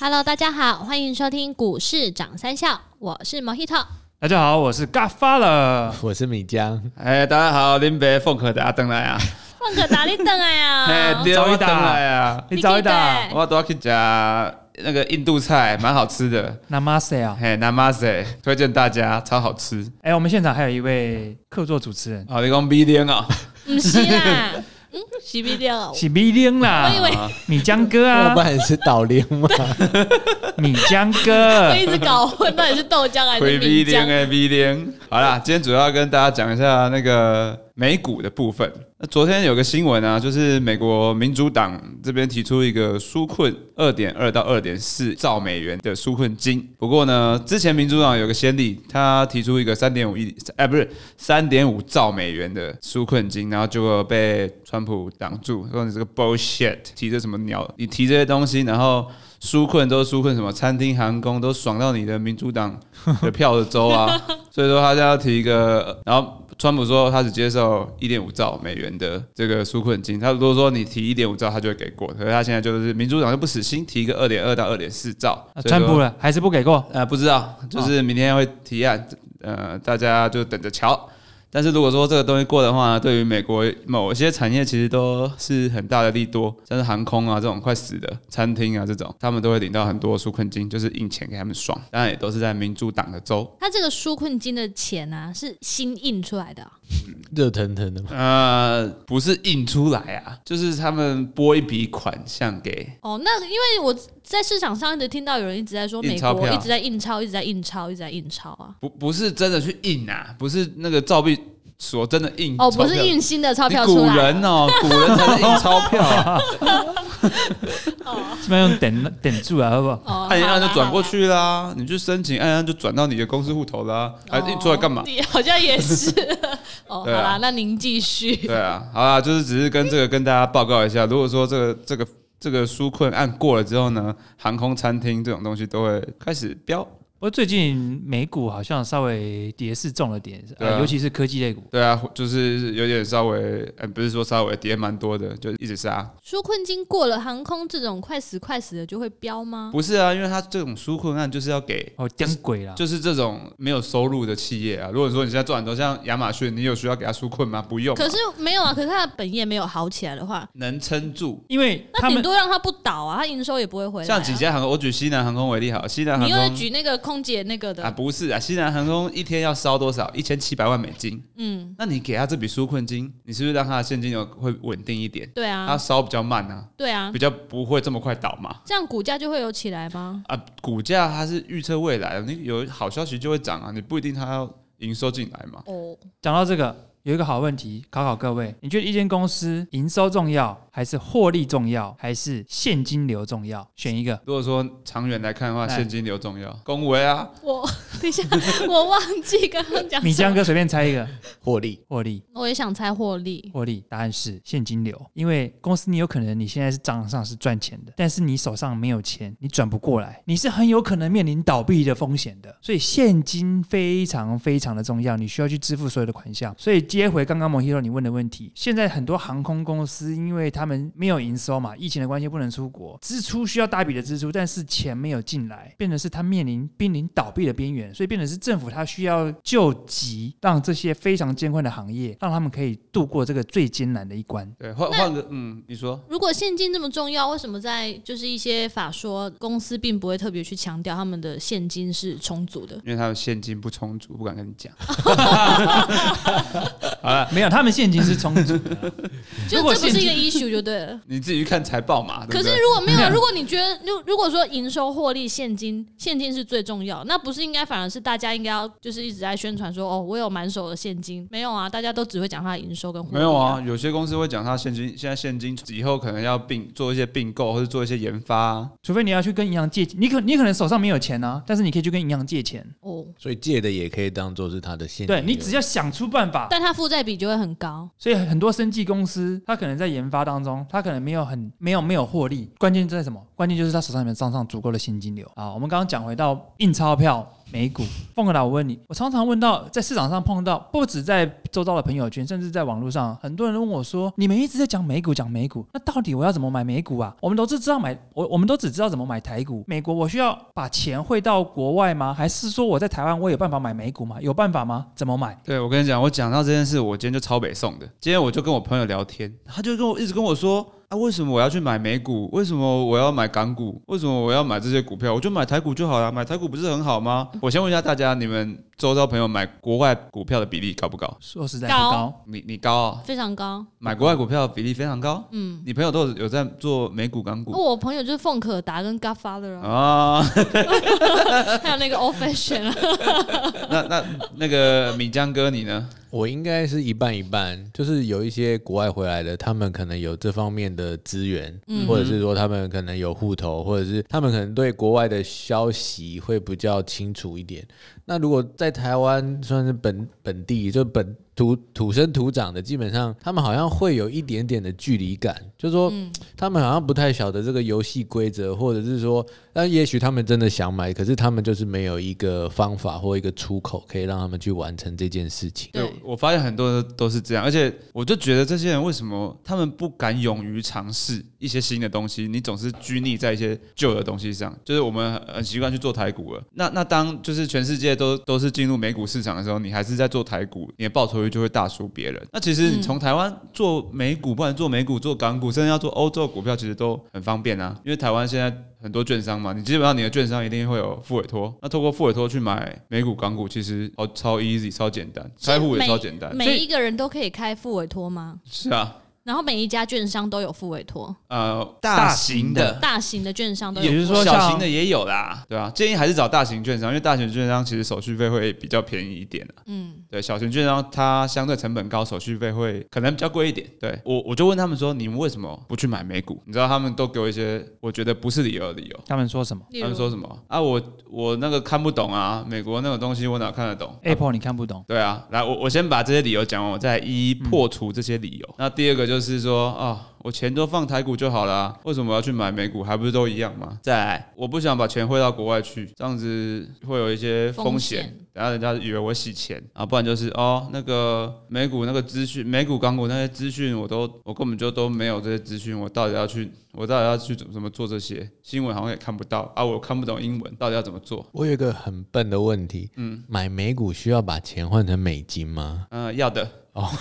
Hello，大家好，欢迎收听股市涨三笑，我是 Mojito。大家好，我是 Godfather。我是米江，哎，大家好，林北凤可大家登来啊！放个打你等来哎，啊！早一打登来啊！你早一打你我都要去吃那个印度菜，蛮好吃的。，Namaste 啊！嘿，Namaste，推荐大家，超好吃。哎，我们现场还有一位客座主持人，哦，你讲 B 点啊？不是啦，嗯，洗不掉。是米玲啦我以，为米江哥要啊不，然是倒灵吗？米江我哥。一直搞混，到底是豆浆还是米浆？点哎点。好啦，今天主要跟大家讲一下那个美股的部分。那昨天有个新闻啊，就是美国民主党这边提出一个纾困二点二到二点四兆美元的纾困金。不过呢，之前民主党有个先例，他提出一个三点五亿，哎，不是三点五兆美元的纾困金，然后结果被川普挡住，说你这个 bullshit，提这什么鸟？你提这些东西，然后。纾困都是纾困什么餐厅、航空都爽到你的民主党的票的州啊，所以说他就要提一个，然后川普说他只接受一点五兆美元的这个纾困金，他如果说你提一点五兆，他就会给过，可是他现在就是民主党就不死心，提一个二点二到二点四兆，川普了，还是不给过。呃，不知道，就是明天会提案，呃，大家就等着瞧。但是如果说这个东西过的话，对于美国某些产业其实都是很大的利多，像是航空啊这种快死的餐厅啊这种，他们都会领到很多纾困金，就是印钱给他们爽。当然也都是在民主党的州。他这个纾困金的钱啊，是新印出来的啊。热腾腾的吗，呃，不是印出来啊，就是他们拨一笔款项给哦，那因为我在市场上一直听到有人一直在说美国一直在印钞，一直在印钞，一直在印钞啊。不不是真的去印啊，不是那个造币所真的印哦，不是印新的钞票出来。古人哦，古人才是印钞票啊。基本上用点点住啊，好不好？哦按一按就转过。去啦，你去申请，按一按就转到你的公司户头啦，还印出来干嘛？哦好像也是。哦，好对啊啦，那您继续。对啊，好啦，就是只是跟这个跟大家报告一下，如果说这个这个这个纾困案过了之后呢，航空餐厅这种东西都会开始飙。不过最近美股好像稍微跌势重了点，呃，尤其是科技类股。对啊，就是有点稍微，呃，不是说稍微跌蛮多的，就一直杀。纾困金过了，航空这种快死快死的就会飙吗？不是啊，因为它这种纾困案就是要给哦，颠鬼啦！就是这种没有收入的企业啊。如果说你现在赚很多，像亚马逊，你有需要给他纾困吗？不用，可是没有啊，可是它的本业没有好起来的话，能撑住。因为那顶多让它不倒啊，它营收也不会回来、啊。像几家航空，我举西南航空为例好，西南航你又举那个空姐那个的，啊，不是啊，西南航空一天要烧多少？一千七百万美金。嗯，那你给他这笔纾困金，你是不是让他的现金流会稳定一点？对啊，他烧比较慢啊，对啊比，较不会这么快倒嘛。这样股价就会有起来吗？啊，股价它是预测未来的，你有好消息就会涨啊，你不一定它要营收进来嘛。哦，讲到这个，有一个好问题，考考各位：你觉得一间公司营收重要，还是获利重要，还是现金流重要？选一个。如果说长远来看的话，哎现金流重要，恭维啊，我等一下，我忘记刚刚讲。米江哥随便猜一个，获利获利。我也想猜获利，获利答案是现金流，因为公司你有可能你现在是账上是赚钱的，但是你手上没有钱，你转不过来，你是很有可能面临倒闭的风险的。所以现金非常非常的重要，你需要去支付所有的款项。所以接回刚刚某 hero 你问的问题，现在很多航空公司因为他们没有营收嘛，疫情的关系不能出国，支出需要大笔的支出，但是钱没有进来，变成是他面临濒临倒闭的边缘，所以变成是政府他需要救急，让这些非常艰困的行业，让他们可以度过这个最艰难的一关。对，换那换个，嗯，你说如果现金这么重要，为什么在就是一些法说公司并不会特别去强调他们的现金是充足的？因为他们现金不充足，不敢跟你讲。没有，他们现金是充足的。就如果这不是一个现 issue 就对了。你自己去看财报嘛。对可是如果没有，如果你觉得，如如果说营收、获利、现金，现金是最重要，那不是应该反而是大家应该要就是一直在宣传说，哦，我有满手的现金？没有啊，大家都只会讲他的营收跟获利、没有啊，，有些公司会讲他现金，现在现金以后可能要并做一些并购或者做一些研发啊、除非你要去跟银行借，你可你可能手上没有钱啊，但是你可以去跟银行借钱。哦，所以借的也可以当做是他的现金。对你只要想出办法，但他负债比就会很高。所以很多生技公司，他可能在研发当当中，他可能没有很没有没有获利，关键在什么？关键就是他手上有没有账上足够的现金流啊。我们刚刚讲回到印钞票美股。凤哥，我问你，我常常问到在市场上碰到，不止在周遭的朋友圈，甚至在网络上，很多人问我说：“你们一直在讲美股，讲美股，那到底我要怎么买美股啊？我们都是知道买，我我们都只知道怎么买台股。美国我需要把钱汇到国外吗？还是说我在台湾我有办法买美股吗？有办法吗？怎么买？对，我跟你讲，我讲到这件事，我今天就超北宋的。今天我就跟我朋友聊天，他就跟我一直跟我说啊，为什么我要去买美股？为什么我要买港股？为什么我要买这些股票？我就买台股就好了，买台股不是很好吗？我先问一下大家，你们周遭朋友买国外股票的比例高不高？说实在不高高，你你高啊？非常高。买国外股票的比例非常高。嗯，你朋友都有有在做美股、港股我朋友就是凤可达跟 Godfather 啊，啊？还有那个 Old Fashion 啊，那那那个米江哥你呢？我应该是一半一半，就是有一些国外回来的，他们可能有这方面的资源，嗯或者是说他们可能有户头，或者是他们可能对国外的消息会比较清楚一点。那如果在在台湾算是本本地，就本土土生土长的，基本上他们好像会有一点点的距离感，就是说嗯他们好像不太晓得这个游戏规则，或者是说，那也许他们真的想买，可是他们就是没有一个方法或一个出口可以让他们去完成这件事情。对，我发现很多人都是这样，而且我就觉得这些人为什么他们不敢勇于尝试一些新的东西？你总是拘泥在一些旧的东西上，就是我们很很习惯去做台股了。那那当就是全世界都都是进入美股市场的时候，你还是在做台股，你的报酬率就会大输别人。那其实你从台湾做美股，不管做美股、做港股，甚至要做欧洲股票，其实都很方便啊。因为台湾现在很多券商嘛，你基本上你的券商一定会有副委托，那透过副委托去买美股、港股，其实超超 easy、超简单，开户也超简单。每一个人都可以开副委托吗？是啊，然后每一家券商都有付委托，呃，大型型的大型的券商都有。也就是说小型的也有啦，对啊、建议还是找大型券商，因为大型券商其实手续费会比较便宜一点的。嗯，对，小型券商它相对成本高，手续费会可能比较贵一点。对我我就问他们说，你们为什么不去买美股？你知道他们都给我一些我觉得不是理由的理由。他们说什么他们说什么啊？我我那个看不懂啊，美国那种东西我哪看得懂？？Apple 你看不懂，对啊，来，我我先把这些理由讲完，我再一一破除这些理由。那第二个就是就是说啊我钱都放台股就好了啊、为什么我要去买美股？还不是都一样吗？再来，我不想把钱汇到国外去，这样子会有一些风风险险。等下人家以为我洗钱啊，不然就是哦，那个美股那个资讯，美股、港股那些资讯，我都我根本就都没有这些资讯，我到底要去，我到底要去怎么怎么做这些新闻好像也看不到啊，我看不懂英文，到底要怎么做？我有一个很笨的问题，嗯，买美股需要把钱换成美金吗？嗯、要的，哦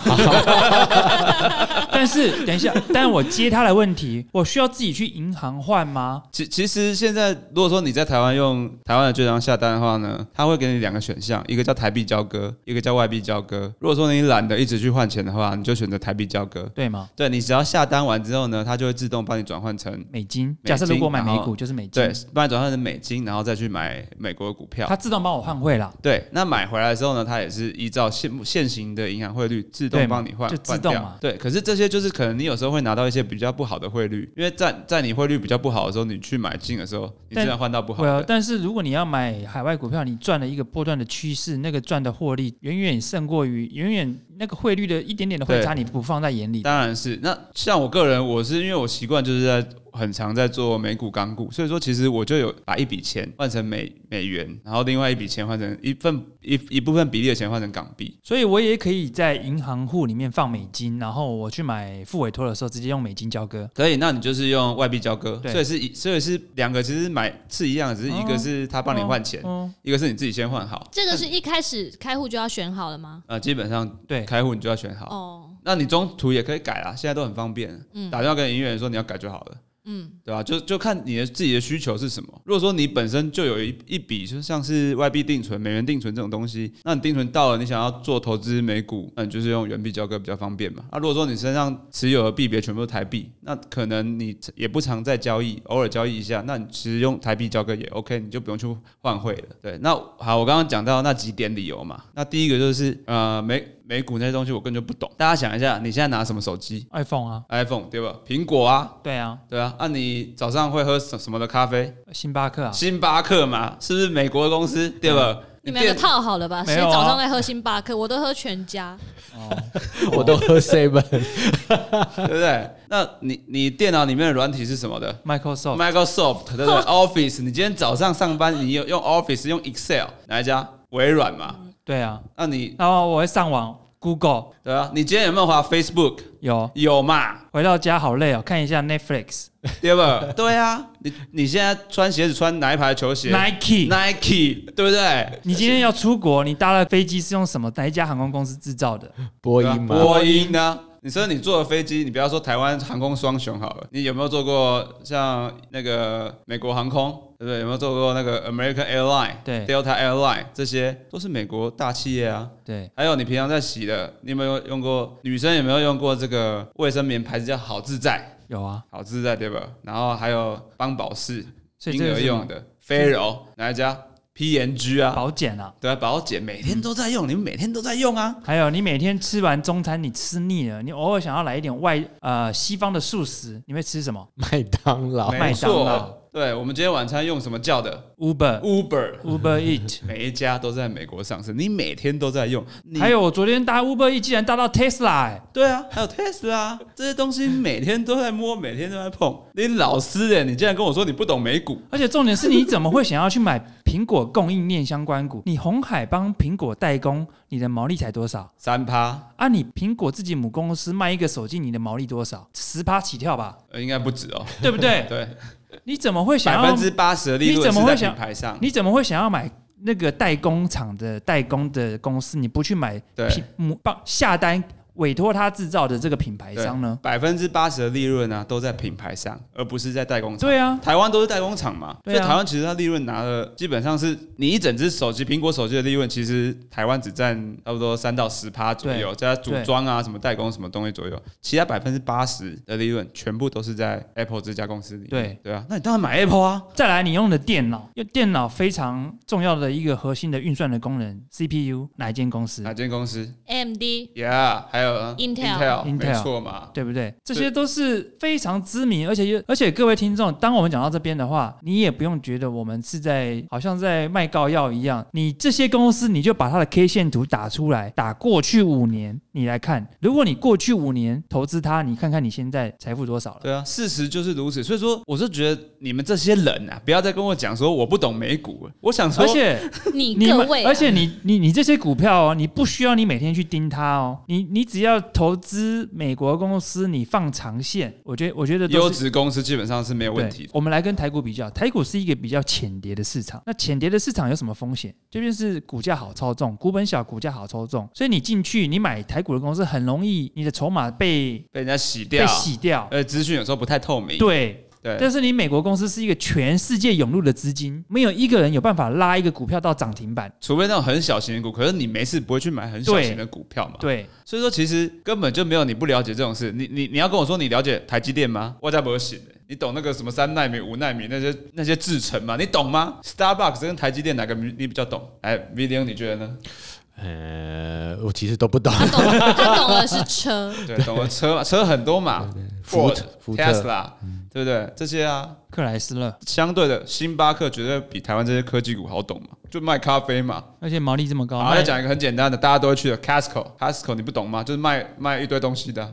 但是等一下，但我接他的问题，我需要自己去银行换吗？其其实现在，如果说你在台湾用台湾的券商下单的话呢，他会给你两个选项，一个叫台币交割，一个叫外币交割。如果说你懒得一直去换钱的话，你就选择台币交割。对吗？对你只要下单完之后呢，它就会自动帮你转换成美金，假设如果买美股就是美金，对，帮你转换成美金，然后再去买美国的股票它。自动帮我换汇了。对，那买回来的时候呢，它也是依照现现行的银行汇率自动帮你换，就自动嘛对，可是这些就是可能你有时候会拿到一些比较不好的汇率，因为在在你汇率比较不好的时候，你去买进的时候，你但自然换到不好对啊的，。但是如果你要买海外股票，你赚了一个波段的趋势，那个赚的获利远远胜过于远远那个汇率的一点点的汇差，你不放在眼里。当然是。那像我个人，我是因为我习惯就是在很常在做美股、港股，所以说其实我就有把一笔钱换成美美元，然后另外一笔钱换成一份一一部分比例的钱换成港币。所以我也可以在银行户里面放美金，然后我去买付委托的时候直接用美金交割。可以，那你就是用外币交割，所以是一所以是两个其实买是一样的，只是一个是他帮你换钱，嗯，一个是你自己先换好。这个是一开始开户就要选好了吗？呃，基本上对，开户你就要选好，哦，那你中途也可以改啊，现在都很方便，嗯打电话跟营业员说你要改就好了。嗯，对吧？就就看你的自己的需求是什么。如果说你本身就有一一笔，就像是外币定存、美元定存这种东西，那你定存到了，你想要做投资美股，那你就是用原币交割比较方便嘛。那如果说你身上持有的币别全部都是台币，那可能你也不常在交易，偶尔交易一下，那你其实用台币交割也 OK，你就不用去换汇了。对，那好，我刚刚讲到那几点理由嘛，那第一个就是呃美美股那些东西我根本就不懂。大家想一下，你现在拿什么手机 iPhone 啊，？iPhone 对吧？苹果啊，对啊，对啊，那、你早上会喝什什么的咖啡？星巴克啊，星巴克嘛，是不是美国的公司？对吧？你们两个套好了吧？谁没有啊早上在喝星巴克，我都喝全家。哦，我都喝 seven，对不对？那你你电脑里面的软体是什么的 Microsoft Microsoft 对不对？Office，你今天早上上班，你有用 Office 用 Excel 哪一家？微软嘛。对啊，那你然后我会上网 Google 对啊，你今天有没有滑 Facebook？有，有嘛？回到家好累哦，看一下 Netflix、对吧？对啊，你你现在穿鞋子穿哪一排球鞋 Nike。？Nike，对不对？你今天要出国，你搭了飞机是用什么？哪一家航空公司制造的？波音吗，波音呢？你说你坐的飞机，你不要说台湾航空双雄好了，你有没有坐过像那个美国航空，对不对？有没有做过那个 American Airline、对 Delta Airline 这些都是美国大企业啊。对，还有你平常在洗的，你有没有用过？女生有没有用过这个卫生棉牌子叫好自在？有啊。好自在对吧？然后还有邦宝适婴所以这个是儿用的，飞柔哪一家？PNG 啊，保险啊。对啊，保险每天都在用，你们每天都在用啊。还有，你每天吃完中餐，你吃腻了，你偶尔想要来一点外呃西方的素食，你会吃什么麦当劳，麦当错劳，对我们今天晚餐用什么叫的？Uber、？Uber，Uber Eat。每一家都在美国上市，你每天都在用。你还有，我昨天搭 Uber Eat 竟然搭到 Tesla，、欸、对啊，还有 Tesla 这些东西，每天都在摸，每天都在碰。你老师哎，你竟然跟我说你不懂美股？而且重点是，你怎么会想要去买苹果供应链相关股？你红海帮苹果代工，你的毛利才多少？三趴，啊，你苹果自己母公司卖一个手机，你的毛利多少？十趴起跳吧，呃，应该不止哦。对不对？对，你怎么会想要百分？之八十的利你润是在怎么会想品牌上。你怎么会想要买那个代工厂的代工的公司？你不去买对品母帮下单委托他制造的这个品牌商呢？百分之八十的利润呢、都在品牌上，而不是在代工厂。对啊，台湾都是代工厂嘛，所以台湾其实它利润拿的基本上是你一整只手机苹果手机的利润，其实台湾只占差不多三到十趴左右，加组装啊、什么代工什么东西左右，其他百分之八十的利润全部都是在 Apple 这家公司里面。对对啊，那你当然买 Apple 啊。再来，你用的电脑，因为电脑非常重要的一个核心的运算的功能，CPU 哪一间公司？哪间公司 AMD？Yeah，还有 Intel，Intel 没错嘛。对不对？这些都是非常知名，而且又而且各位听众，当我们讲到这边的话，你也不用觉得我们是在好像在卖膏药一样。你这些公司，你就把它的 K 线图打出来，打过去五年，你来看，如果你过去五年投资它，你看看你现在财富多少了。对啊，事实就是如此。所以说，我是觉得你们这些人啊，不要再跟我讲说我不懂美股。我想说，而且 你你各位啊、而且你你你这些股票哦，你不需要你每天去盯它哦，你你只要投资美国公司，你放长线，我觉得我觉得优质公司基本上是没有问题的。我们来跟台股比较，台股是一个比较浅跌的市场。那浅跌的市场有什么风险？这边是股价好操纵，股本小，股价好操纵，所以你进去，你买台股的公司，很容易你的筹码被被人家洗掉，被洗掉。呃，资讯有时候不太透明。对。对但是你美国公司是一个全世界涌入的资金，没有一个人有办法拉一个股票到涨停板。除非那种很小型的股，可是你没事不会去买很小型的股票嘛？对，所以说其实根本就没有你不了解这种事。你你你要跟我说你了解台积电吗？我家不会信的。你懂那个什么三纳米、五纳米那些那些制程吗？你懂吗？Starbucks 跟台积电哪个你你比较懂？哎 v i d e o 你觉得呢？呃，我其实都不懂。他懂，他懂的是车，对，懂了车嘛，车很多嘛福特 Tesla，对不对？这些啊，克莱斯勒，相对的，星巴克绝对比台湾这些科技股好懂嘛，就卖咖啡嘛。而且毛利这么高，好，卖再讲一个很简单的，大家都会去的 Costco，Costco 你不懂吗？就是卖卖一堆东西的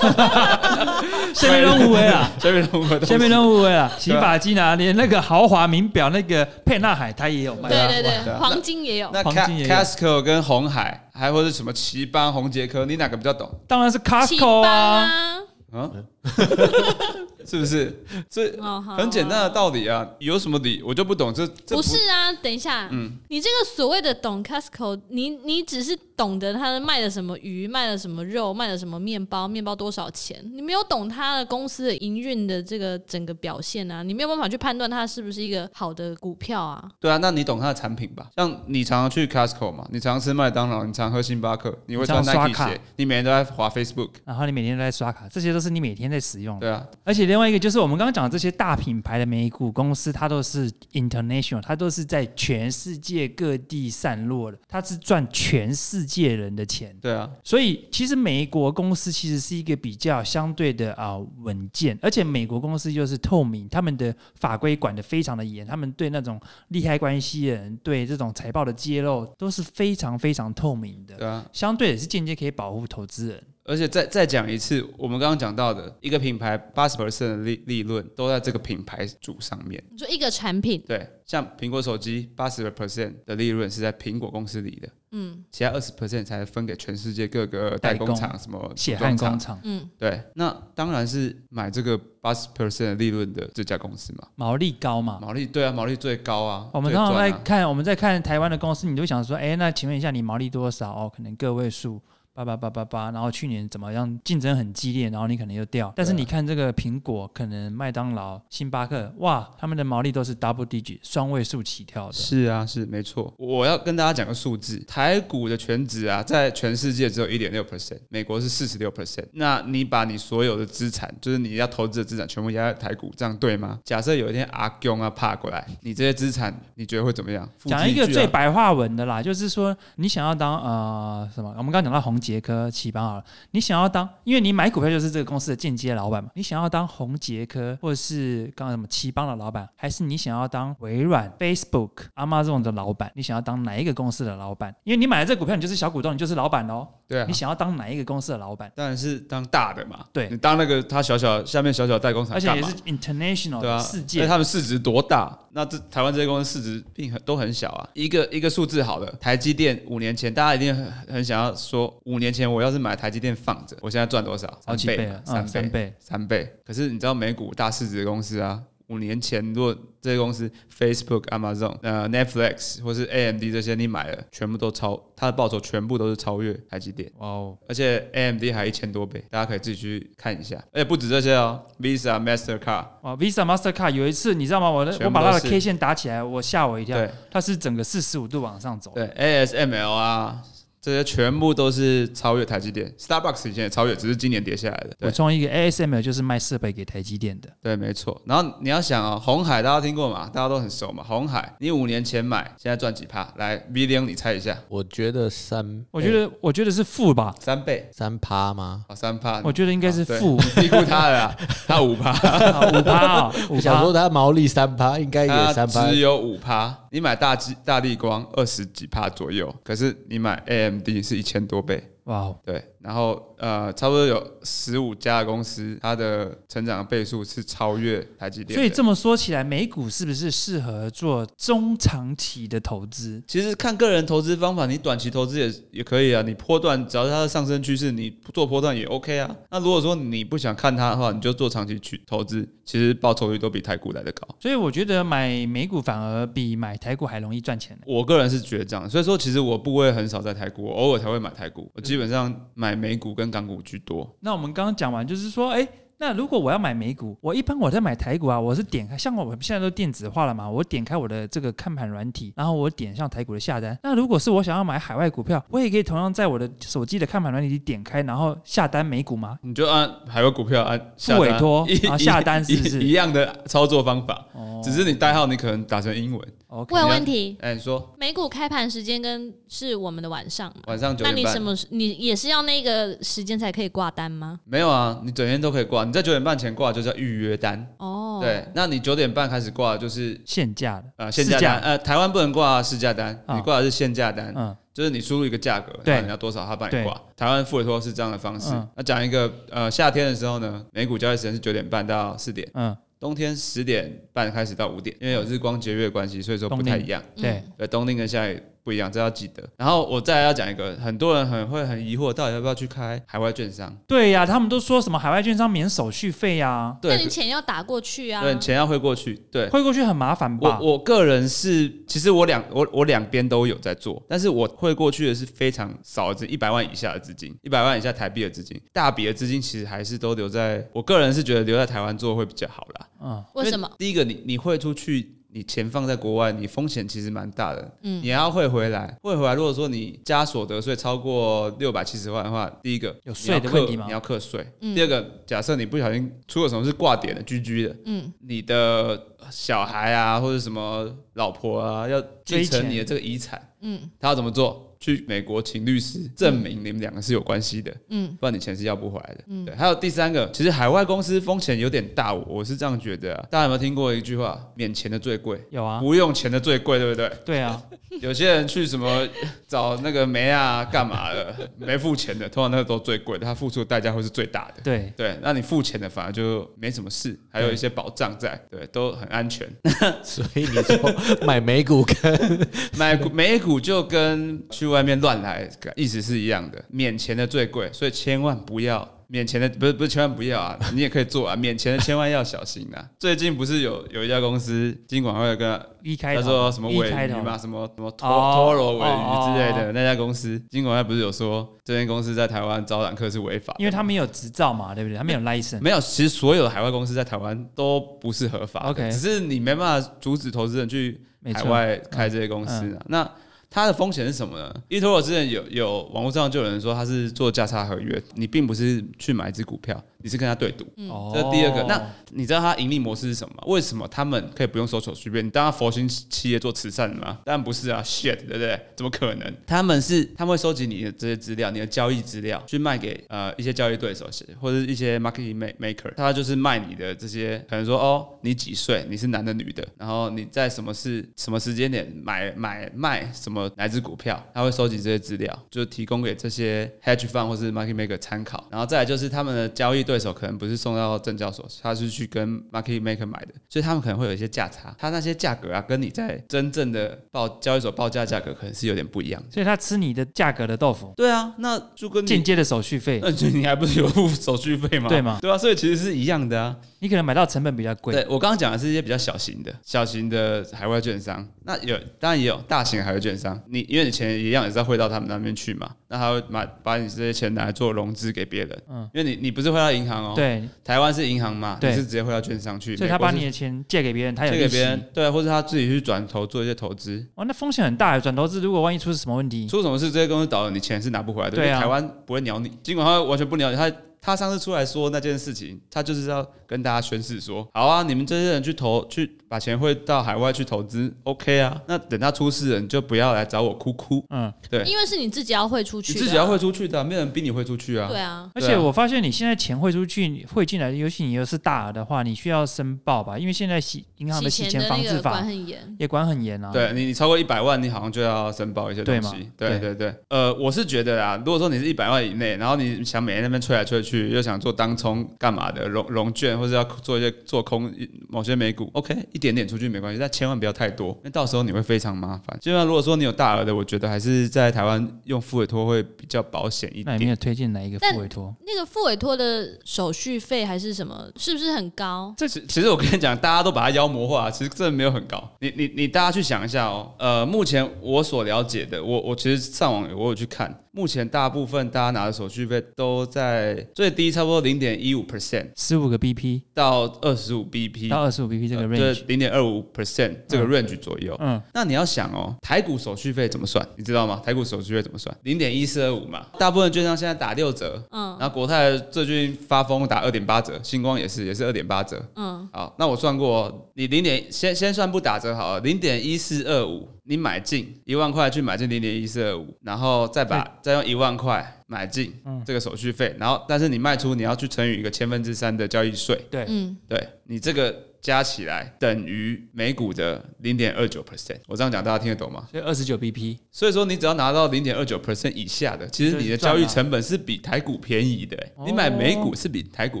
啊，下面都误会了。下面任何东西下面都误会了，洗发精啊，连那个豪华名表那个沛纳海它也有卖。对对对黄金也有。那黄 Ca- 金也有 Costco 跟红海，还或者什么奇邦、红杰科，你哪个比较懂？当然是奇 Costco。啊，嗯，是不是？这很简单的道理啊，有什么理我就不懂。这这不是啊，等一下，嗯你这个所谓的懂 Costco，你你只是懂得他卖的什么鱼，卖的什么肉，卖的什么面包，面包多少钱，你没有懂他的公司的营运的这个整个表现啊，你没有办法去判断它是不是一个好的股票啊。对啊，那你懂他的产品吧？像你常常去 Costco 嘛，你常吃麦当劳，你常喝星巴克，你会刷 Nike 卡鞋，你每天都在滑 Facebook。然后你每天都在刷卡，这些都是你每天在使用。对啊，而且另外一个就是我们刚刚讲的这些大品牌的美股公司，它都是 international，它都是在全世界各地散落的，它是赚全世界人的钱。对啊，所以其实美国公司其实是一个比较相对的啊、稳健，而且美国公司就是透明，他们的法规管得非常的严，他们对那种利害关系人、对这种财报的揭露都是非常非常透明的，对啊，相对也是间接可以保护投资人。而且再再讲一次，我们刚刚讲到的一个品牌八十 percent 的利利润都在这个品牌主上面。你说一个产品，对，像苹果手机八十 percent 的利润是在苹果公司里的，嗯其他二十 percent 才分给全世界各个代工厂、什么血组装厂。汗工厂嗯，对，那当然是买这个八十 percent 的利润的这家公司嘛，毛利高嘛，毛利对啊，毛利最高啊。我们通常赚啊在看，我们在看台湾的公司，你就想说，哎，那请问一下，你毛利多少？哦，可能个位数，八八八八八，然后去年怎么样，竞争很激烈，然后你可能又掉。但是你看这个苹果，可能麦当劳、星巴克，哇，他们的毛利都是 double digit 双位数起跳的。是啊，是没错。我要跟大家讲个数字，台股的全值啊，在全世界只有一点六 percent，美国是四十六 percent。那你把你所有的资产，就是你要投资的资产，全部压在台股，这样对吗？假设有一天阿公啊爬过来，你这些资产，你觉得会怎么样？讲一个最白话文的啦，就是说你想要当呃什么？我们刚刚讲到红杰科、奇邦好了，你想要当，因为你买股票就是这个公司的间接老板嘛，你想要当红杰科或者是刚刚什么奇邦的老板，还是你想要当微软、Facebook、Amazon 的老板？你想要当哪一个公司的老板？因为你买了这股票，你就是小股东，你就是老板喽。对啊你，想要当哪一个公司的老板？当然是当大的嘛。对你当那个他小小下面小小代工厂，而且也是 international 对啊，的世界。他们市值多大？那这台湾这些公司市值并很都很小啊。一个一个数字好的，台积电五年前，大家一定很很想要说，五年前我要是买台积电放着，我现在赚多少？好三倍嘛几倍了，嗯，三倍，三倍。三倍。可是你知道美股大市值的公司啊，五年前如果这些公司 Facebook、Amazon、呃 Netflix 或是 AMD 这些你买了，全部都超它的报酬全部都是超越台积电。哇哦，而且 AMD 还一千多倍，大家可以自己去看一下。而且不止这些哦，Visa、Mastercard，哇，Visa、Mastercard 有一次你知道吗？我的我把它的 K 线打起来，我吓我一跳，对它是整个四十五度往上走。对 ASML 啊，这些全部都是超越台积电。Starbucks 以前也超越，只是今年跌下来的。对补充一个 ASML 就是卖设备给台积电的，对，没错。然后你要想哦，红海大家听过嘛？大家都很熟嘛。红海，你五年前买，现在赚几趴？来 v 零你猜一下，我觉得三，我觉得我觉得是负吧，三倍三趴吗？哦，三趴。我觉得应该是对负低估他了啦，他五趴，五趴啊，五我想说趴。它毛利三趴，应该也他三趴只。有五趴。你买大基大力光二十几趴左右，可是你买 AMD 是一千多倍。哇哦，对，然后呃，差不多有十五家公司，它的成长倍数是超越台积电。所以这么说起来，美股是不是适合做中长期的投资？其实看个人投资方法，你短期投资也也可以啊。你波段只要是它的上升趋势，你做波段也 OK 啊。那如果说你不想看它的话，你就做长期去投资，其实报酬率都比台股来的高。所以我觉得买美股反而比买台股还容易赚钱。我个人是觉得这样，所以说其实我部位很少在台股，我偶尔才会买台股，我基本上买美股跟港股居多。那我们刚刚讲完，就是说，哎，那如果我要买美股，我一般我在买台股啊，我是点开，像我们现在都电子化了嘛，我点开我的这个看盘软体，然后我点上台股的下单。那如果是我想要买海外股票，我也可以同样在我的手机的看盘软体里点开，然后下单美股吗？你就按海外股票按下单委托 啊下单是不是一一样的操作方法？哦只是你代号你可能打成英文。我有问题，哎，你说美股开盘时间跟是我们的晚上？晚上九点半那你什？么时？你也是要那个时间才可以挂单吗？没有啊，你整天都可以挂。你在九点半前挂就叫预约单。哦，对，那你九点半开始挂就是限价的，啊限价单，呃台湾不能挂市价单，啊。你挂的是限价单，嗯，就是你输入一个价格，对。那你要多少，他帮你对。挂。台湾付委托是这样的方式。嗯。那讲一个呃夏天的时候呢，美股交易时间是九点半到四点，嗯，冬天十点半开始到五点，因为有日光节约的关系，所以说不太一样。嗯。对，对，冬令跟夏雨不一样，这要记得。然后我再来要讲一个，很多人很会很疑惑，到底要不要去开海外券商？对呀、他们都说什么海外券商免手续费呀、那对你，钱要打过去啊。对，钱要汇过去。对，汇过去很麻烦吧？我我个人是，其实我两我我两边都有在做，但是我汇过去的是非常少的资，一百万以下的资金，一百万以下台币的资金，大笔的资金其实还是都留在，我个人是觉得留在台湾做会比较好啦。嗯，为什么？第一个，你你汇出去。你钱放在国外，你风险其实蛮大的。嗯，你还要汇回来，汇回来。如果说你加所得税超过六百七十万的话，第一个有税的问题吗你要课税。第二个，假设你不小心出了什么是挂点的、居居的，嗯，你的小孩啊或者什么老婆啊要继承你的这个遗产，嗯，他要怎么做？去美国请律师证明你们两个是有关系的，嗯，不然你钱是要不回来的。嗯，对。还有第三个，其实海外公司风险有点大，我我是这样觉得啊。大家有没有听过一句话？免钱的最贵，有啊，不用钱的最贵，对不对？对啊，有些人去什么找那个梅啊干嘛的，没付钱的，通常那个都最贵的，他付出的代价会是最大的。对，对，那你付钱的反而就没什么事，还有一些保障在，对，都很安全。所以你说买美股跟买股美股就跟去外面乱来意思是一样的，免钱的最贵，所以千万不要免钱的，不是不是千万不要啊，你也可以做啊，免钱的千万要小心啊。最近不是有有一家公司金管会跟他一开他说什么 E 尾鱼嘛，什么什么托哦托罗尾鱼之类哦的那家公司，金管会不是有说这间公司在台湾招揽客是违法，因为他没有执照嘛，对不对？他没有 license，没有，其实所有的海外公司在台湾都不是合法 OK 只是你没办法阻止投资人去，海外开这些公司啊。那它的风险是什么呢？e t o r 之前有有网络上就有人说它是做价差合约，你并不是去买一只股票，你是跟他对赌。哦这是第二个。那你知道他盈利模式是什么吗？为什么他们可以不用收手续费？你当他佛心企业做慈善的吗？当然不是啊，shit，对不对？怎么可能？他们是他们会收集你的这些资料，你的交易资料，去卖给呃一些交易对手或者是一些 market ma- maker，他就是卖你的这些，可能说哦，你几岁，你是男的女的，然后你在什么是什么时间点买买卖什么哪只股票，他会收集这些资料，就提供给这些 hedge fund 或是 market maker 参考。然后再来就是他们的交易对手可能不是送到证交所，他是去跟 market maker 买的，所以他们可能会有一些价差，他那些价格啊，跟你在真正的报交易所报价价格可能是有点不一样的。所以他吃你的价格的豆腐，对啊，那就跟你间接的手续费，那就你还不是有付手续费吗？对吗对啊，所以其实是一样的啊。你可能买到成本比较贵，对我刚刚讲的是一些比较小型的、小型的海外券商，那有当然也有大型的海外券商，你因为你钱一样也是要汇到他们那边去嘛，那他会把把你这些钱拿来做融资给别人，嗯，因为你你不是汇到银行哦，，对，台湾是银行嘛，对。你是直接汇到券商去，所以他把你的钱借给别人，他有借给别人，对，或者他自己去转投做一些投资，哇，那风险很大。转投资如果万一出什么问题，出什么事这些公司倒了，你钱是拿不回来的，对啊。台湾不会鸟你，尽管他完全不鸟你，他他上次出来说那件事情，他就是要跟大家宣誓说，好啊，你们这些人去投去把钱汇到海外去投资，OK 啊，那等他出事了，你就不要来找我哭哭，嗯，对，因为是你自己要汇出去啊，你自己要汇出去的啊，没有人逼你汇出去啊，对啊，而且我发现你现在钱汇出去、汇进来，尤其你又是大额的话，你需要申报吧？因为现在洗银行的洗洗钱防治法管很严，也管很严啊。对你，你超过一百万，你好像就要申报一些东西。对对对，呃，我是觉得啊，如果说你是一百万以内，然后你想每天那边吹来吹去，又想做当冲干嘛的融融券，或者要做一些做空某些美股，OK，一点点出去没关系，但千万不要太多，因为到时候你会非常麻烦。就像如果说你有大额的，我觉得还是在台湾用付委托会比较保险一点。那你没有推荐哪一个但副委托？那个付委托的手续费还是什么，是不是很高？这其其实我跟你讲，大家都把它妖魔化，其实真的没有很高。你你你，大家去想一下哦。呃，目前我所了解的，我我其实上网我有去看，目前大部分大家拿的手续费都在最低差不多零点一五 percent 十五个 BP 到二十五 BP，到二十五 BP 这个呃 range，零点二五 percent 这个 range 左右。嗯，那你要想哦，台股手续费怎么算？你知道吗？台股手续费怎么算？零点一四二五嘛，大部分券商现在打六折，嗯然后国泰最近发疯打二点八折，星光也是也是二点八折。嗯，好，那我算过，你零点先先算不打折好了，零点一四二五，你买进一万块去买进零点一四二五，然后再把再用一万块买进这个手续费，然后但是你卖出你要去乘以一个千分之三的交易税，对，嗯，对你这个加起来等于美股的零点二九 percent。我这样讲大家听得懂吗？所以二十九 BP，所以说你只要拿到零点二九 percent 以下的，其实你的交易成本是比台股便宜的、欸你买美股是比台股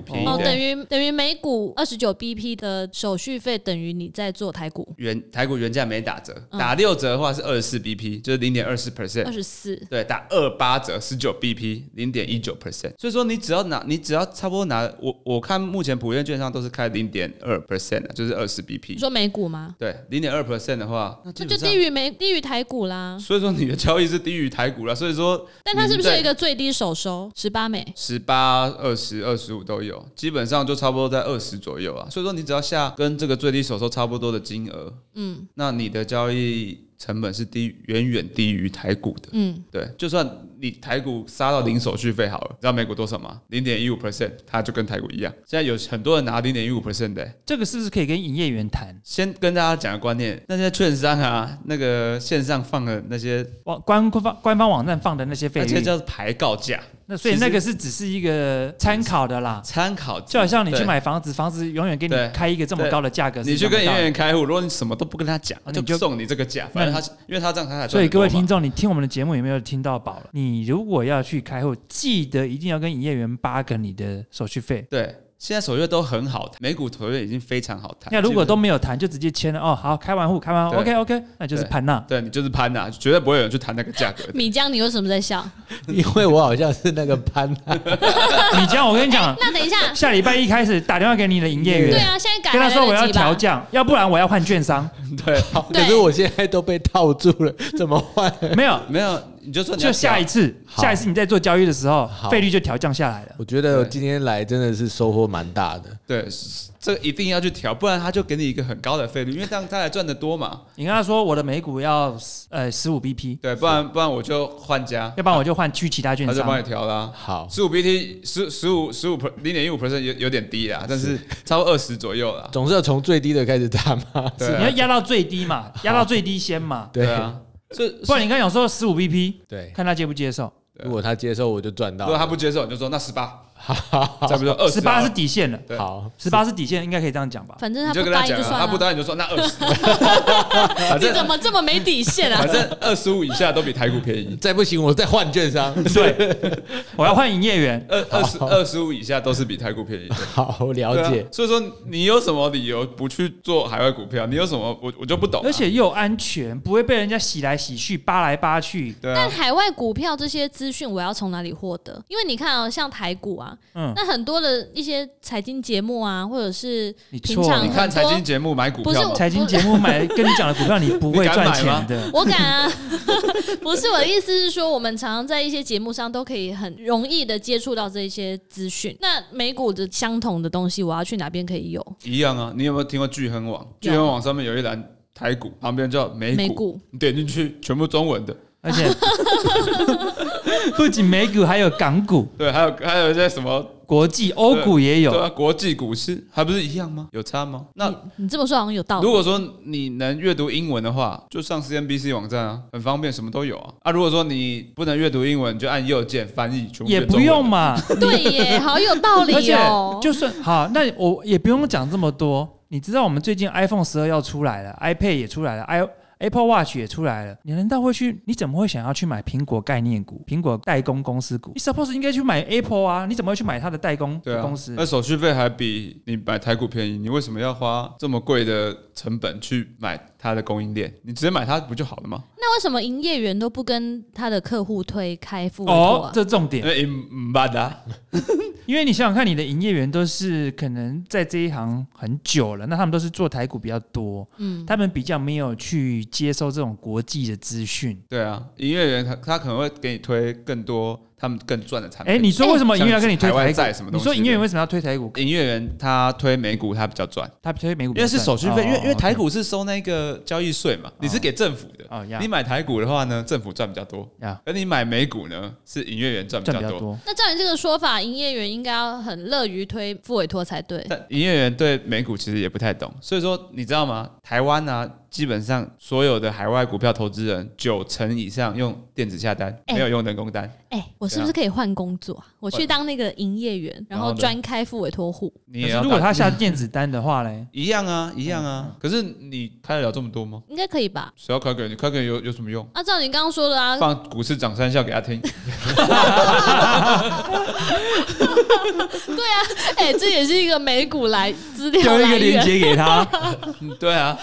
便宜的、哦，等于等于每股二十九 BP 的手续费等于你在做台股原台股原价没打折，嗯打六折的话是二十四 BP，就是零点二四 percent 二。十四，对，打二八折十九 BP，零点一九 percent。所以说你只要拿，你只要差不多拿，我我看目前普遍券商都是开零点二 percent 就是二十你 BP。你说美股吗？对，零点二 percent 的话，那就低于美低于台股啦。所以说你的交易是低于台股啦，所以说但它是不是有一个最低手收十八美？十八、二十、二十五都有，基本上就差不多在二十左右啊。所以说你只要下跟这个最低手收差不多的金额，嗯那你的交易成本是低远远低于台股的。嗯，对，就算你台股杀到零手续费好了，你知道美股多少吗？零点一五 percent，它就跟台股一样。现在有很多人拿零点一五 percent 的欸、这个是不是可以跟营业员谈？先跟大家讲个观念，那些券商啊，那个线上放的那些，网官官方官方网站放的那些费率，那些叫排告价，那所以那个是只是一个参考的啦。参考就好像你去买房子，房子永远给你开一个这么高的价格，你去跟营业员开户，如果你什么都不跟他讲，你就就送你这个价，反正他因为他这样他才赚所以各位听众，你听我们的节目有没有听到饱了？你如果要去开户，记得一定要跟营业员八个你的手续费。对，现在手续费都很好谈，美股手续费已经非常好谈。那如果都没有谈，就直接签了哦，好，开完户，开完户，OK OK，那就是潘娜。对你就是潘娜、绝对不会有人去谈那个价格。米江，你为什么在笑？因为我好像是那个潘，娜。米江，我跟你讲，那等一下，下礼拜一开始打电话给你的营业员，对啊，现在改跟他说我要调。降，要不然我要换券商。对，可是我现在都被套住了，怎么换？没有，没有你就说你就下一次，下一次你在做交易的时候，费率就调降下来了。我觉得我今天来真的是收获蛮大的。对，这个一定要去调，不然他就给你一个很高的费率，因为这样他才赚的多嘛。你跟他说我的美股要呃十五 BP，对，不然不然我就换家，要不然我就换去其他券他就帮你。调啦。好，十五 BT 十十五十五零点一五 percent 有有点低啦，但是超过二十左右啦。总是要从最低的开始打嘛。你要压到最低嘛，压到最低先嘛，对对啊，这不然你刚讲说十五 BP，对，看他接不接受。如果他接受，我就赚到如果他。不接受，你就说那十八，再不说二十八是底线了，对好，十八是底线，应该可以这样讲吧？反正他就跟他讲啊，不答应就算了。他不答应就说那二十，你怎么这么没底线啊反？正二十五以下都比台股便宜，再不行我再换券商。对，我要换营业员。二二十二十五以下都是比台股便宜。好，我了解。所以说你有什么理由不去做海外股票？你有什么我我就不懂啊、而且又安全，不会被人家洗来洗去、扒来扒去。但海外股票这些资讯，我要从哪里获得？因为你看啊，像台股啊，嗯，那很多的一些财经节目啊，或者是你错你看很财经节目买股票不是我，财经节目买跟你讲的股票，你不会赚钱的。我敢啊，不是我的意思是说，我们常常在一些节目上都可以很容易的接触到这些资讯。那美股的相同的东西，我要去哪边可以有？一样啊。你有没有听过聚亨网？聚亨网上面有一栏台股，旁边叫美股，美股你点进去全部中文的。而且 不仅美股，还有港股、对，还有还有一些什么国际、欧股也有。对啊，国际股市还不是一样吗？有差吗？那你你这么说好像有道理。如果说你能阅读英文的话，就上 CNBC 网站啊，很方便，什么都有啊。啊，如果说你不能阅读英文，就按右键翻译，全部也不中文用嘛，对耶，好有道而理且哦。就算好，那我也不用讲这么多。你知道我们最近 iPhone 十二要出来了，iPad 也出来了，i Apple Watch 也出来了，你难道会去？你怎么会想要去买苹果概念股、苹果代工公司股？你 suppose 应该去买 Apple 啊，你怎么会去买它的代工公司？那手续费还比你买台股便宜，你为什么要花这么贵的成本去买它的供应链？你直接买它不就好了吗？那为什么营业员都不跟他的客户推开付委托哦啊，？这重点，因为唔办的啊，因为你想想看，你的营业员都是可能在这一行很久了，那他们都是做台股比较多，嗯，他们比较没有去接收这种国际的资讯。对啊，营业员他他可能会给你推更多他们更赚的产品。哎，你说为什么营业员要跟你推台股？债什么东西你说营业员为什么要推台股？营业员他推美股他比较赚，他推美股因为是手续费，因为因为哦台股是收那个交易税嘛，你是给政府的。哦呀你买台股的话呢，政府赚比较多；呀而你买美股呢，是营业员赚比较多。赚比较多。那照你这个说法，营业员应该要很乐于推付委托才对。但营业员对美股其实也不太懂，所以说你知道吗？台湾呢、基本上所有的海外股票投资人九成以上用电子下单，哎没有用人工单。哎、我是不是可以换工作啊？我去当那个营业员，然后专开付委托户。你也要如果他下电子单的话嘞，一样啊，一样啊。可是你开得了这么多吗？应该可以吧？谁要开给你？开给你有有什么用？按照你刚刚说的啊，放股市涨三笑给他听，对啊，哎、这也是一个美股来资料丢一。个链接给他，嗯 对啊，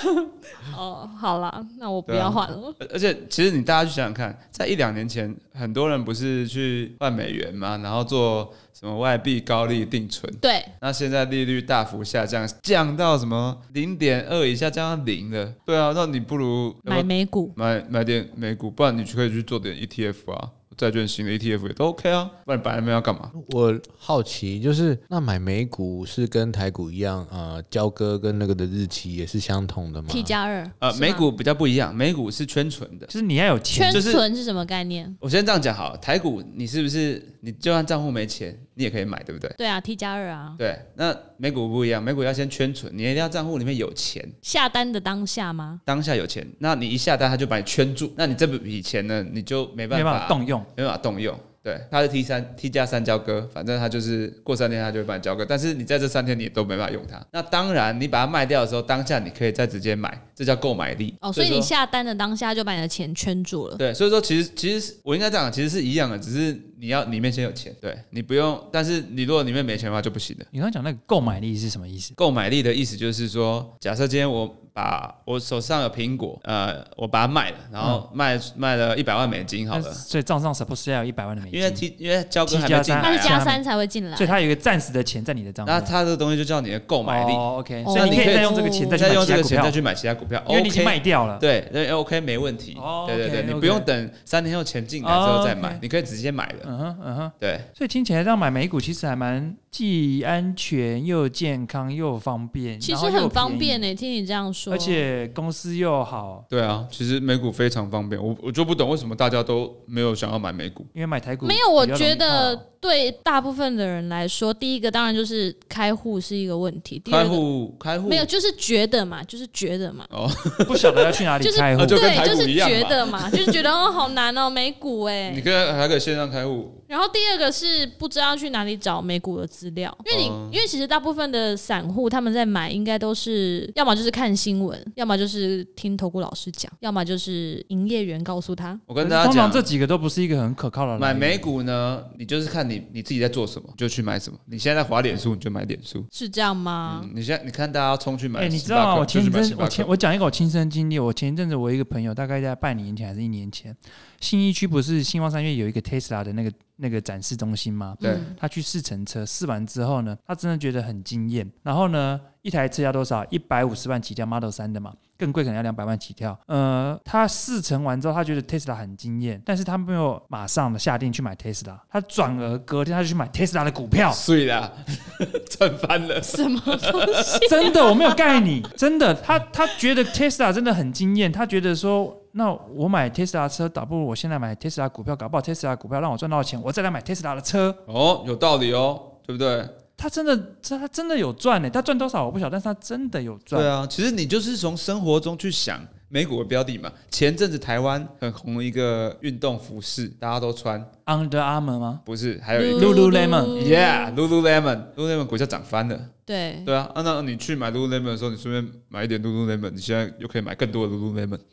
哦，好啦，那我不要换了。而而且，其实你大家去想想看，在一两年前，很多人不是去换美元嘛，然后做什么外币高利定存。对，那现在利率大幅下降，降到什么零点二以下，降到零了。对啊，那你不如买美股，买买点美股，不然你就可以去做点 ETF 啊，债券型的 ETF 也都 OK 啊。不然你摆那边要干嘛？我好奇，就是那买美股是跟台股一样，呃，交割跟那个的日期也是相同的吗？T 加二，呃，美股比较不一样，美股是圈存的。就是你要有钱圈，就是存是什么概念？我先这样讲好了，台股你是不是你就算账户没钱，你也可以买，对不对？对啊，T 加二啊，对，那美股不一样，美股要先圈存，你一定要账户里面有钱，下单的当下吗？当下有钱，那你一下单他就把你圈住，那你这笔钱呢，你就没办没法办法动用。没办法动用。对，它是 T 三 T 加三交割，反正它就是过三天它就会帮你交割，但是你在这三天你都没办法用它。那当然，你把它卖掉的时候，当下你可以再直接买，这叫购买力。哦，所以你下单的当下就把你的钱圈住了。对，所以说其实其实我应该这样讲，其实是一样的，只是你要里面先有钱，对你不用，但是你如果里面没钱的话就不行的。你刚刚讲那个购买力是什么意思？购买力的意思就是说，假设今天我把我手上有苹果，呃，我把它卖了，然后卖、卖了一百万美金好了，所以账上 suppose 要有一百万的美金，因为 T 因为交割还 T 加三没进来、啊，它是加三才会进来所以，它有一个暂时的钱在你的账上。那它这个东西就叫你的购买力，哦，OK，哦所以你可以那你可以再用这个钱再去再买其他股票用这个钱再，去买其他股票，因为你已经 OK 卖掉了。对，那 OK 没问题。哦对对对你不用等三天后钱进来之后再买，你可以直接买的。嗯哼嗯哼，对，所以听起来这样买美股其实还蛮既安全又健康又方便，其然后又实很方便呢。听你这样说，而且公司又好，对啊，其实美股非常方便，我我就不懂为什么大家都没有想要买美股。因为买台股没有，我觉得哦对大部分的人来说，第一个当然就是开户是一个问题，第开二个户开户。没有就是觉得嘛，就是觉得嘛，哦。不晓得要去哪里就是开户。啊，就跟对，就是台股一样嘛。觉得嘛，就是觉得哦好难哦美股哎你，可以还可以线上开户，然后第二个是不知道去哪里找美股的资料，因为你、哦因为其实大部分的散户他们在买，应该都是要么就是看新闻，要么就是听投顾老师讲，要么就是营业员告诉他。我跟大家讲，通常这几个都不是一个很可靠的买美股呢，你就是看你你自己在做什么，就去买什么。你现在在滑脸书，你就买脸书。是这样吗？嗯，你现在你看大家冲去买哎、你知道吗？我前一阵我前我讲一个我亲身经历，我前一阵子我一个朋友，大概在半年前还是一年前，信义区不是星光三月有一个 Tesla 的那个那个展示中心吗？对嗯他去试乘车，试完之后呢，他真的觉得很惊艳。然后呢，一台车要多少？一百五十万起跳，Model 三的嘛，更贵可能要两百万起跳。呃，他试乘完之后，他觉得 Tesla 很惊艳，但是他没有马上的下定去买 Tesla，他转而隔天他就去买 Tesla 的股票。碎了，赚翻了。什么东西？真的，我没有盖你，真的，他他觉得 Tesla 真的很惊艳，他觉得说，那我买 Tesla 车，倒不如我现在买 Tesla 股票，搞不好 Tesla 股票让我赚到钱，我再来买 Tesla 的车。哦，有道理哦，对不对？他真的，这他真的有赚呢，他赚多少我不晓得，但是他真的有赚。对啊，其实你就是从生活中去想美股的标的嘛。前阵子台湾很红的一个运动服饰，大家都穿，Under Armour 吗？不是？还有一个 Lululemon Yeah，Lululemon，Lululemon 股价涨翻了。对，对啊，啊那你去买 Lululemon 的时候，你顺便买一点 Lululemon，你现在又可以买更多的 Lululemon。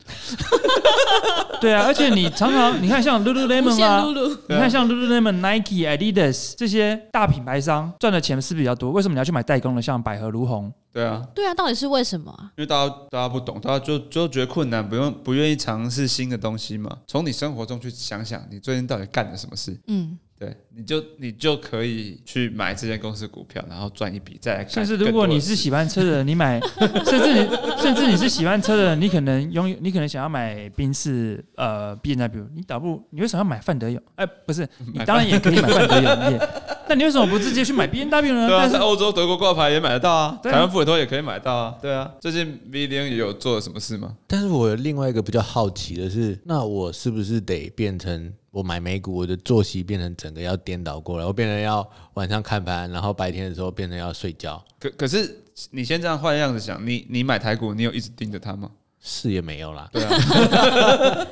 对啊，而且你常常 你看像 Lululemon 啊你看像 Lululemon、Nike、Adidas 这些大品牌商赚的钱是不是比较多？为什么你要去买代工的，像百合、如虹？对啊，对啊，到底是为什么啊？因为大家大家不懂，大家就就觉得困难，不用不愿意尝试新的东西嘛。从你生活中去想想，你最近到底干了什么事？嗯，对，你就你就可以去买这间公司股票，然后赚一笔，再来干甚至如果你是喜欢车的人，你买，甚至你甚至你是喜欢车的人，你可能拥有，你可能想要买宾士呃 B N W，你倒不如你为什么要买范德勇？哎、不是，你 当然也可以买范德勇业，那你为什么不直接去买 B N W 呢？对啊，但是在欧洲德国挂牌也买得到啊，对啊台湾富尔托也可以买到啊，对啊。最近 V 零也有做了什么事吗？但是我有另外一个比较好奇的是，那我是不是得变成我买美股，我的作息变成整个要颠倒过来，我变成要晚上看盘，然后白天的时候变成要睡觉，可可是你先这样换样子想，你你买台股，你有一直盯着它吗？是也没有啦。对啊，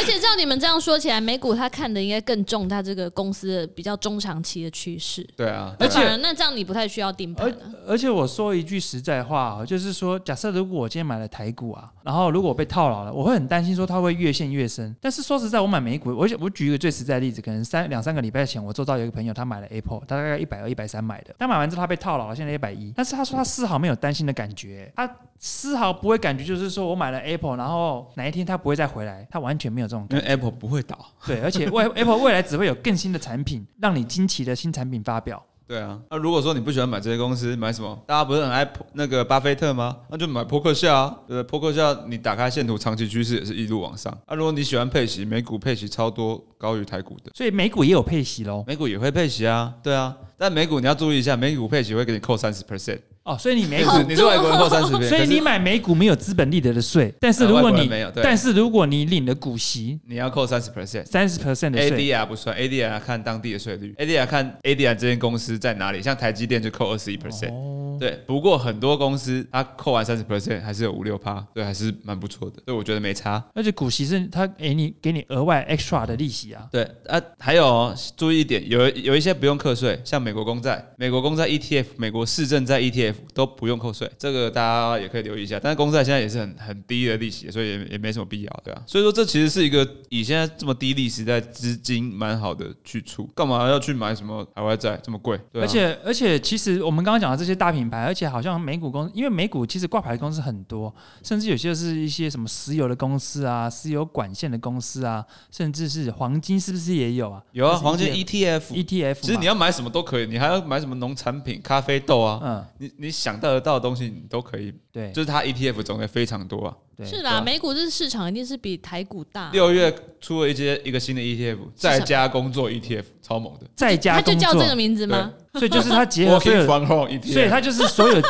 而且照你们这样说起来，美股他看的应该更重他这个公司的比较中长期的趋势。对啊，而且那这样你不太需要定盘而了。而且我说一句实在话啊，就是说，假设如果我今天买了台股啊，然后如果我被套牢了，我会很担心说它会越陷越深。但是说实在，我买美股，我我举一个最实在的例子，可能三两三个礼拜前，我周遭有一个朋友，他买了 Apple，他大概一百二、一百三买的，他买完之后他被套牢了，现在一百一，但是他说他丝毫没有担心的感觉，他丝毫不会感觉就是说我买了 Apple，然后哪一天他不会再回来，他完全没有这种因为。Apple 不会倒。对，而且未 Apple 未来只会有更新的产品，让你惊奇的新产品发表。对啊，那、如果说你不喜欢买这些公司，买什么？大家不是很爱那个巴菲特吗？那就买扑克夏啊，对不对？波克夏你打开线图，长期趋势也是一路往上。啊，如果你喜欢配息，美股配息超多，高于台股的，所以美股也有配息喽。美股也会配息啊，对啊。但美股你要注意一下，美股配息会给你扣三十 percent，哦，所以你美股 你是外国人扣三十 percent，所以你买美股没有资本利得的税，但是如果你没有但是如果你领了股息你要扣三十 percent。三十 percent 的税，ADR 不算，ADR 看当地的税率，ADR 看 ADR 这间公司在哪里，像台积电就扣二十一 percent，哦，对。不过很多公司它扣完三十 percent 还是有五六趴，对，还是蛮不错的，所以我觉得没差。而且股息是它给你给你额外 extra 的利息啊。对啊，还有哦注意一点，有有一些不用课税，像美国公债、美国公债 ETF、美国市政债 ETF 都不用扣税，这个大家也可以留意一下。但是公债现在也是很很低的利息，所以也也没什么必要，对啊。所以说这其实是一个以现在这么低利息在，资金蛮好的去处，干嘛要去买什么海外债这么贵？对啊、而且而且，其实我们刚刚讲的这些大品牌，而且好像美股公司，因为美股其实挂牌公司很多，甚至有些是一些什么石油的公司啊、石油管线的公司啊，甚至是黄金，是不是也有啊？有啊，黄金 ETF ETF。ETF，其实你要要买什么都可以，你还要买什么农产品、咖啡豆啊，嗯，你你想到得到的东西你都可以，对就是它 ETF 种类非常多啊。对，是啦，美股这市场一定是比台股大。六月出了一些一个新的 ETF，在家工作 ETF，超猛的。在家它就工作叫这个，名字吗？所以就是它结合 所有 from home ETF，所以它就是所有，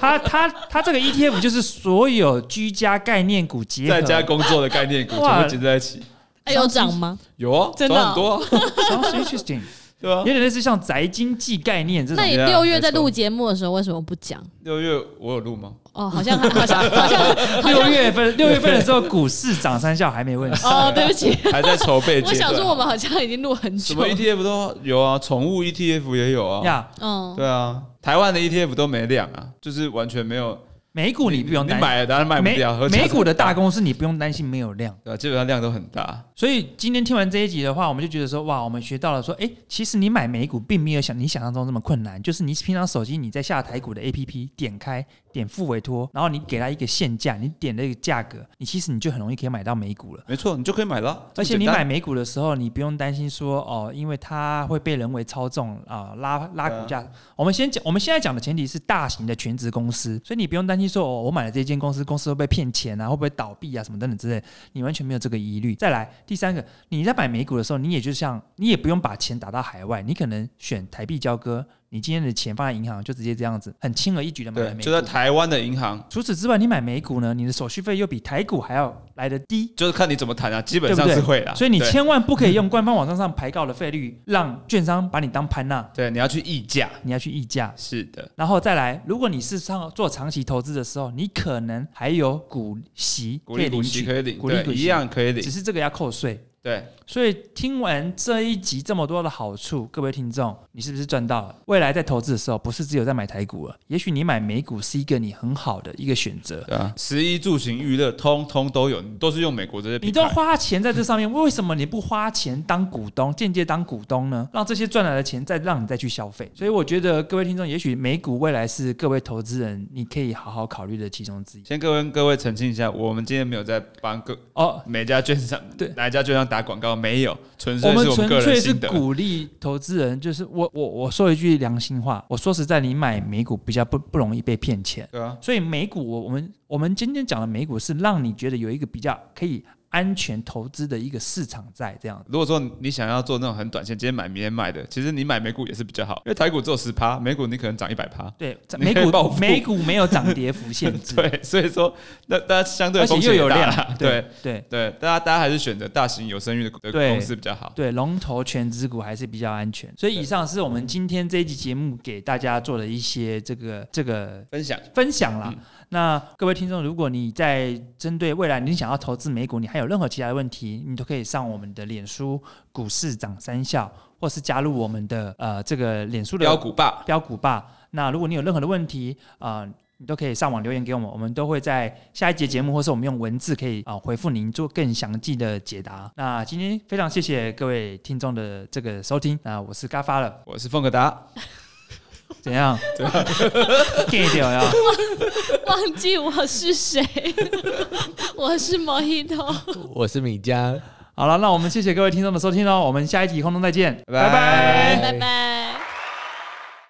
它它它这个 ETF 就是所有居家概念股结合，在家工作的概念股哇全部结在一起。哎，有涨吗？有啊，真的涨很多啊，sounds interesting，对啊有。点类似像宅经济概念这种那。你六月在录节目的时候为什么不讲？六月我有录吗？哦，好像 好像 好像六月份六月份的时候，股市涨三下还没问题。哦，对不起，还在筹备。我想说我们好像已经录很久什么。ETF 都有啊，宠物 ETF 也有啊。呀，嗯，对啊，台湾的 ETF 都没量啊，就是完全没有。美股你不用担心，你买了当然卖不美掉。合美股的大公公司你不用担心没有量。对啊，基本上量都很大。所以今天听完这一集的话，我们就觉得说，哇，我们学到了说，哎，其实你买美股并没有想你想象中这么困难，就是你平常手机你在下台股的 APP 点开点付委托，然后你给他一个限价，你点那个价格，你其实你就很容易可以买到美股了。没错，你就可以买了啊。而且你买美股的时候，你不用担心说哦，因为它会被人为操纵啊、拉拉股价。我们先讲，我们现在讲的前提是大型的全职公司，所以你不用担心说哦，我买了这间公司，公司会不会骗钱啊，会不会倒闭啊，什么等等之类，你完全没有这个疑虑。再来，第三个，你在买美股的时候，你也就像你也不用把钱打到海外，你可能选台币交割，你今天的钱放在银行，就直接这样子，很轻而易举的买美就在股。台湾的银行，除此之外，你买美股呢，你的手续费又比台股还要来得低，就是看你怎么谈啊，基本上是会啦。所以你千万不可以用官方网站上排告的费率，让券商把你当潘娜，对你要去议价，你要去议价。是的，然后再来，如果你是上做长期投资的时候，你可能还有股息可以领取，息可以领，息一样可以领只。是这个要扣税。对，所以听完这一集这么多的好处，各位听众，你是不是赚到了？未来在投资的时候，不是只有在买台股了，也许你买美股是一个你很好的一个选择。对啊，食衣住行娱乐通通都有，你都是用美国这些你都。花钱在这上面，为什么你不花钱当股东，间接当股东呢？让这些赚来的钱再让你再去消费。所以我觉得各位听众，也许美股未来是各位投资人你可以好好考虑的其中之一。先跟各位澄清一下，我们今天没有在帮各哦，每家券商对哪一家券商打广告，没有，纯粹我们纯粹是。鼓励投资人，就是我我我说一句良心话，我说实在，你买美股比较不不容易被骗钱。对啊，所以美股，我我们我们今天讲的美股是让你觉得有一个比较可以安全投资的一个市场在这样。如果说你想要做那种很短线，今天买明天卖的，其实你买美股也是比较好，因为台股只有十趴，美股你可能涨一百趴。对，你美股暴美股没有涨跌幅限制，对，所以说那大家相对而且又有量啦，对对对对，大家大家还是选择大型有声誉的公司比较好。对，龙头全指股还是比较安全。所以以上是我们今天这一集节目给大家做的一些这个这个分享分享啦。嗯那各位听众，如果你在针对未来你想要投资美股，你还有任何其他的问题，你都可以上我们的脸书“股市涨三笑”，或是加入我们的呃这个脸书的标股霸，标股吧。那如果你有任何的问题啊、呃你都可以上网留言给我们，我们都会在下一节节目，或是我们用文字可以啊、回复您做更详细的解答。那今天非常谢谢各位听众的这个收听，那我是嘎发了，我是凤格达，怎样？怎样？get 掉呀？忘记我是谁，我是 Mojito。我是米佳。好了，那我们谢谢各位听众的收听喽，我们下一集空中再见，拜拜拜拜。